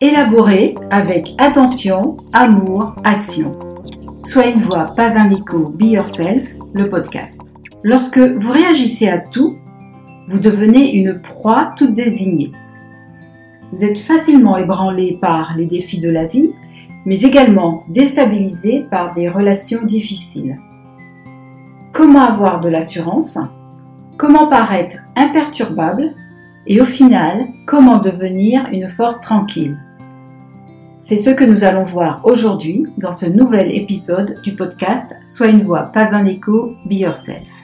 Élaboré avec attention, amour, action. Sois une voix, pas un écho, Be Yourself, le podcast. Lorsque vous réagissez à tout, vous devenez une proie toute désignée. Vous êtes facilement ébranlé par les défis de la vie, mais également déstabilisé par des relations difficiles. Comment avoir de l'assurance? Comment paraître imperturbable? Et au final, comment devenir une force tranquille? C'est ce que nous allons voir aujourd'hui dans ce nouvel épisode du podcast Sois une voix, pas un écho, be yourself.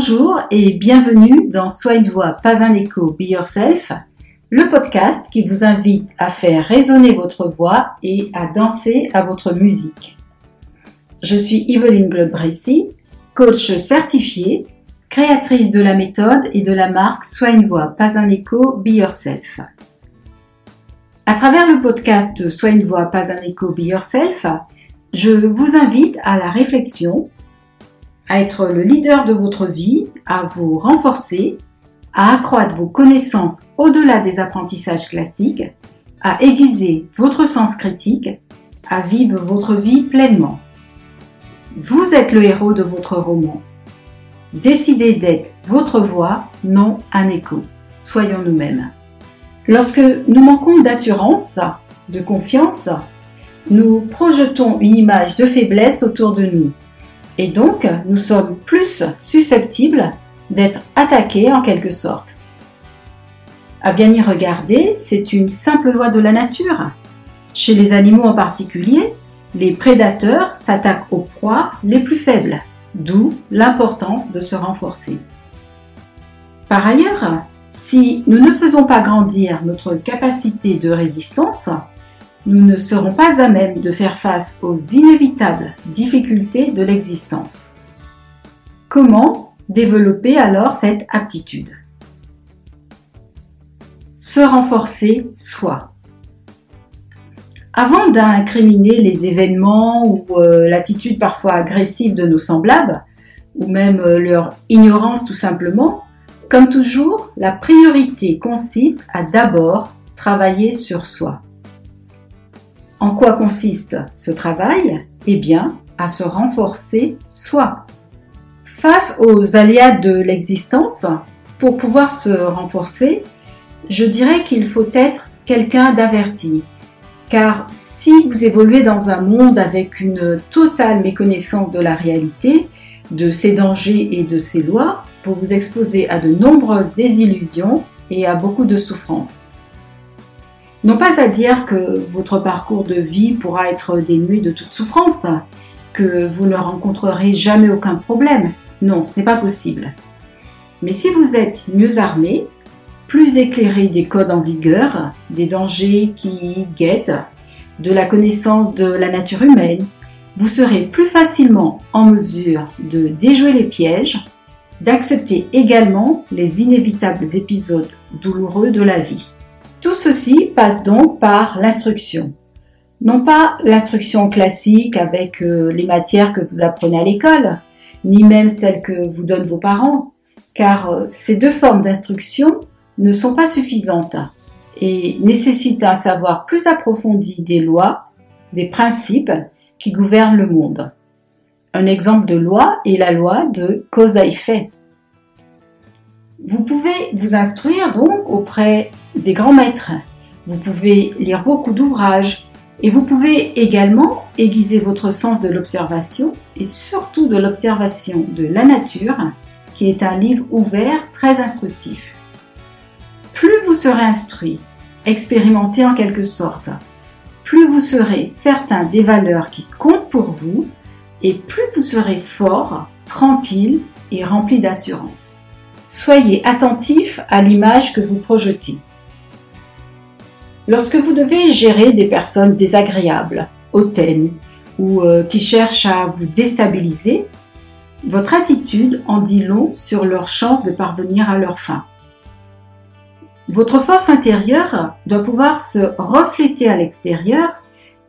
Bonjour et bienvenue dans Sois une voix, pas un écho, Be Yourself, le podcast qui vous invite à faire résonner votre voix et à danser à votre musique. Je suis Evelyn Blood-Bracy, coach certifiée, créatrice de la méthode et de la marque Sois une voix, pas un écho, Be Yourself. À travers le podcast Sois une voix, pas un écho, Be Yourself, je vous invite à la réflexion à être le leader de votre vie, à vous renforcer, à accroître vos connaissances au-delà des apprentissages classiques, à aiguiser votre sens critique, à vivre votre vie pleinement. Vous êtes le héros de votre roman. Décidez d'être votre voix, non un écho. Soyons nous-mêmes. Lorsque nous manquons d'assurance, de confiance, nous projetons une image de faiblesse autour de nous et donc, nous sommes plus susceptibles d'être attaqués en quelque sorte. À bien y regarder, c'est une simple loi de la nature. Chez les animaux en particulier, les prédateurs s'attaquent aux proies les plus faibles, d'où l'importance de se renforcer. Par ailleurs, si nous ne faisons pas grandir notre capacité de résistance, nous ne serons pas à même de faire face aux inévitables difficultés de l'existence. Comment développer alors cette aptitude? Se renforcer soi. Avant d'incriminer les événements ou euh, l'attitude parfois agressive de nos semblables, ou même euh, leur ignorance tout simplement, comme toujours, la priorité consiste à d'abord travailler sur soi. En quoi consiste ce travail? Eh bien, à se renforcer soi. Face aux aléas de l'existence, pour pouvoir se renforcer, je dirais qu'il faut être quelqu'un d'averti. Car si vous évoluez dans un monde avec une totale méconnaissance de la réalité, de ses dangers et de ses lois, vous vous exposez à de nombreuses désillusions et à beaucoup de souffrances. Non pas à dire que votre parcours de vie pourra être dénué de toute souffrance, que vous ne rencontrerez jamais aucun problème. Non, ce n'est pas possible. Mais si vous êtes mieux armé, plus éclairé des codes en vigueur, des dangers qui guettent, de la connaissance de la nature humaine, vous serez plus facilement en mesure de déjouer les pièges, d'accepter également les inévitables épisodes douloureux de la vie. Tout ceci passe donc par l'instruction. Non pas l'instruction classique avec euh, les matières que vous apprenez à l'école, ni même celles que vous donnent vos parents, car euh, ces deux formes d'instruction ne sont pas suffisantes et nécessitent un savoir plus approfondi des lois, des principes qui gouvernent le monde. Un exemple de loi est la loi de cause à effet. Vous pouvez vous instruire donc auprès des grands maîtres. Vous pouvez lire beaucoup d'ouvrages et vous pouvez également aiguiser votre sens de l'observation et surtout de l'observation de la nature, qui est un livre ouvert très instructif. Plus vous serez instruit, expérimenté en quelque sorte, plus vous serez certain des valeurs qui comptent pour vous et plus vous serez fort, tranquille et rempli d'assurance. Soyez attentif à l'image que vous projetez. Lorsque vous devez gérer des personnes désagréables, hautaines ou euh, qui cherchent à vous déstabiliser, Votre attitude en dit long sur leur chance de parvenir à leur fin. Votre force intérieure doit pouvoir se refléter à l'extérieur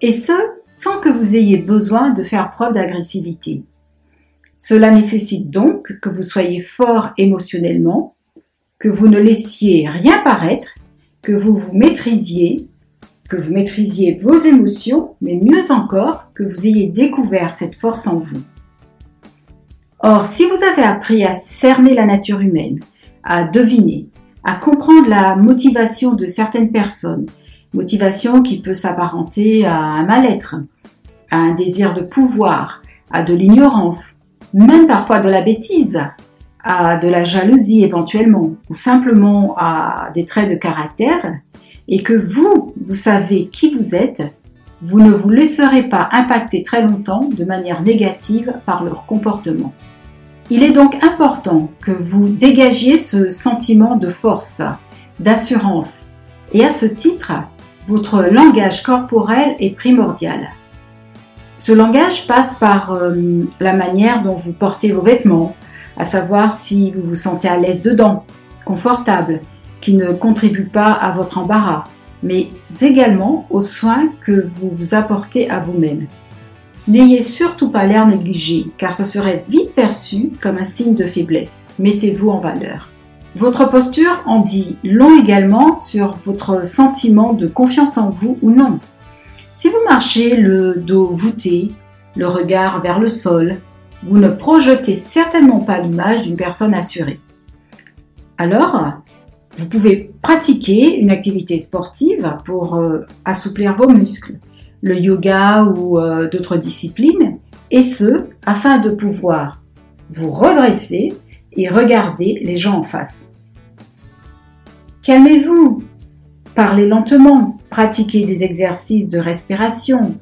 et ce, sans que vous ayez besoin de faire preuve d'agressivité. Cela nécessite donc que vous soyez fort émotionnellement, que vous ne laissiez rien paraître, que vous vous maîtrisiez, que vous maîtrisiez vos émotions, mais mieux encore, que vous ayez découvert cette force en vous. Or, si vous avez appris à cerner la nature humaine, à deviner, à comprendre la motivation de certaines personnes, motivation qui peut s'apparenter à un mal-être, à un désir de pouvoir, à de l'ignorance, même parfois de la bêtise, à de la jalousie éventuellement, ou simplement à des traits de caractère, et que vous, vous savez qui vous êtes, vous ne vous laisserez pas impacter très longtemps de manière négative par leur comportement. Il est donc important que vous dégagiez ce sentiment de force, d'assurance, et à ce titre, votre langage corporel est primordial. Ce langage passe par euh, la manière dont vous portez vos vêtements, à savoir si vous vous sentez à l'aise dedans, confortable, qui ne contribue pas à votre embarras, mais également aux soins que vous vous apportez à vous-même. N'ayez surtout pas l'air négligé, car ce serait vite perçu comme un signe de faiblesse. Mettez-vous en valeur. Votre posture en dit long également sur votre sentiment de confiance en vous ou non. Si vous marchez le dos voûté, le regard vers le sol, vous ne projetez certainement pas l'image d'une personne assurée. Alors, vous pouvez pratiquer une activité sportive pour euh, assouplir vos muscles, le yoga ou euh, d'autres disciplines, et ce, afin de pouvoir vous redresser et regarder les gens en face. Calmez-vous, parlez lentement, pratiquez des exercices de respiration,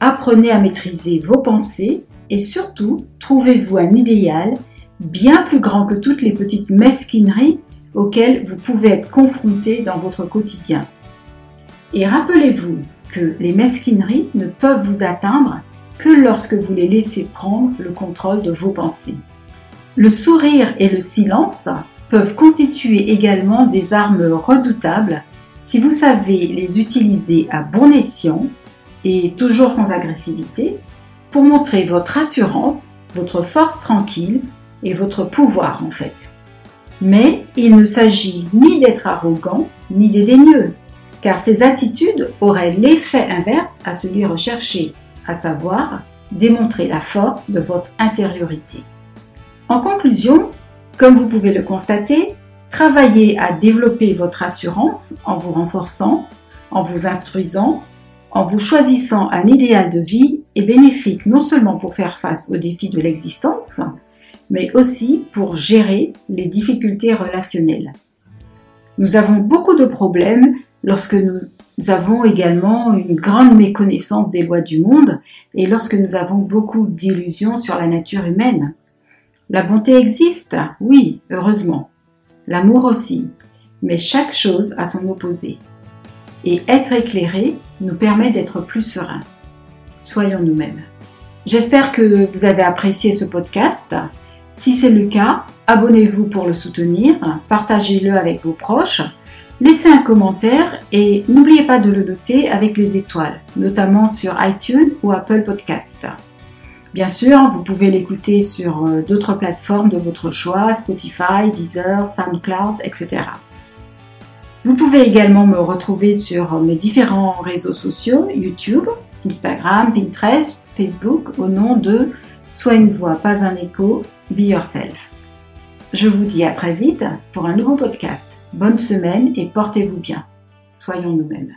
apprenez à maîtriser vos pensées et surtout trouvez-vous un idéal bien plus grand que toutes les petites mesquineries auxquelles vous pouvez être confronté dans votre quotidien. Et rappelez-vous que les mesquineries ne peuvent vous atteindre que lorsque vous les laissez prendre le contrôle de vos pensées. Le sourire et le silence peuvent constituer également des armes redoutables si vous savez les utiliser à bon escient et toujours sans agressivité pour montrer votre assurance, votre force tranquille et votre pouvoir en fait. Mais il ne s'agit ni d'être arrogant ni dédaigneux, car ces attitudes auraient l'effet inverse à celui recherché, à savoir démontrer la force de votre intériorité. En conclusion, comme vous pouvez le constater, Travaillez à développer votre assurance en vous renforçant, en vous instruisant, en vous choisissant un idéal de vie est bénéfique non seulement pour faire face aux défis de l'existence, mais aussi pour gérer les difficultés relationnelles. Nous avons beaucoup de problèmes lorsque nous avons également une grande méconnaissance des lois du monde et lorsque nous avons beaucoup d'illusions sur la nature humaine. La bonté existe, oui, heureusement l'amour aussi, mais chaque chose a son opposé. Et être éclairé nous permet d'être plus serein. Soyons nous-mêmes. J'espère que vous avez apprécié ce podcast. Si c'est le cas, abonnez-vous pour le soutenir, partagez-le avec vos proches, laissez un commentaire et n'oubliez pas de le noter avec les étoiles, notamment sur iTunes ou Apple Podcast. Bien sûr, vous pouvez l'écouter sur euh, d'autres plateformes de votre choix, Spotify, Deezer, SoundCloud, etc. Vous pouvez également me retrouver sur mes différents réseaux sociaux, YouTube, Instagram, Pinterest, Facebook, au nom de Sois une voix, pas un écho, Be Yourself. Je vous dis à très vite pour un nouveau podcast. Bonne semaine et portez-vous bien. Soyons nous-mêmes.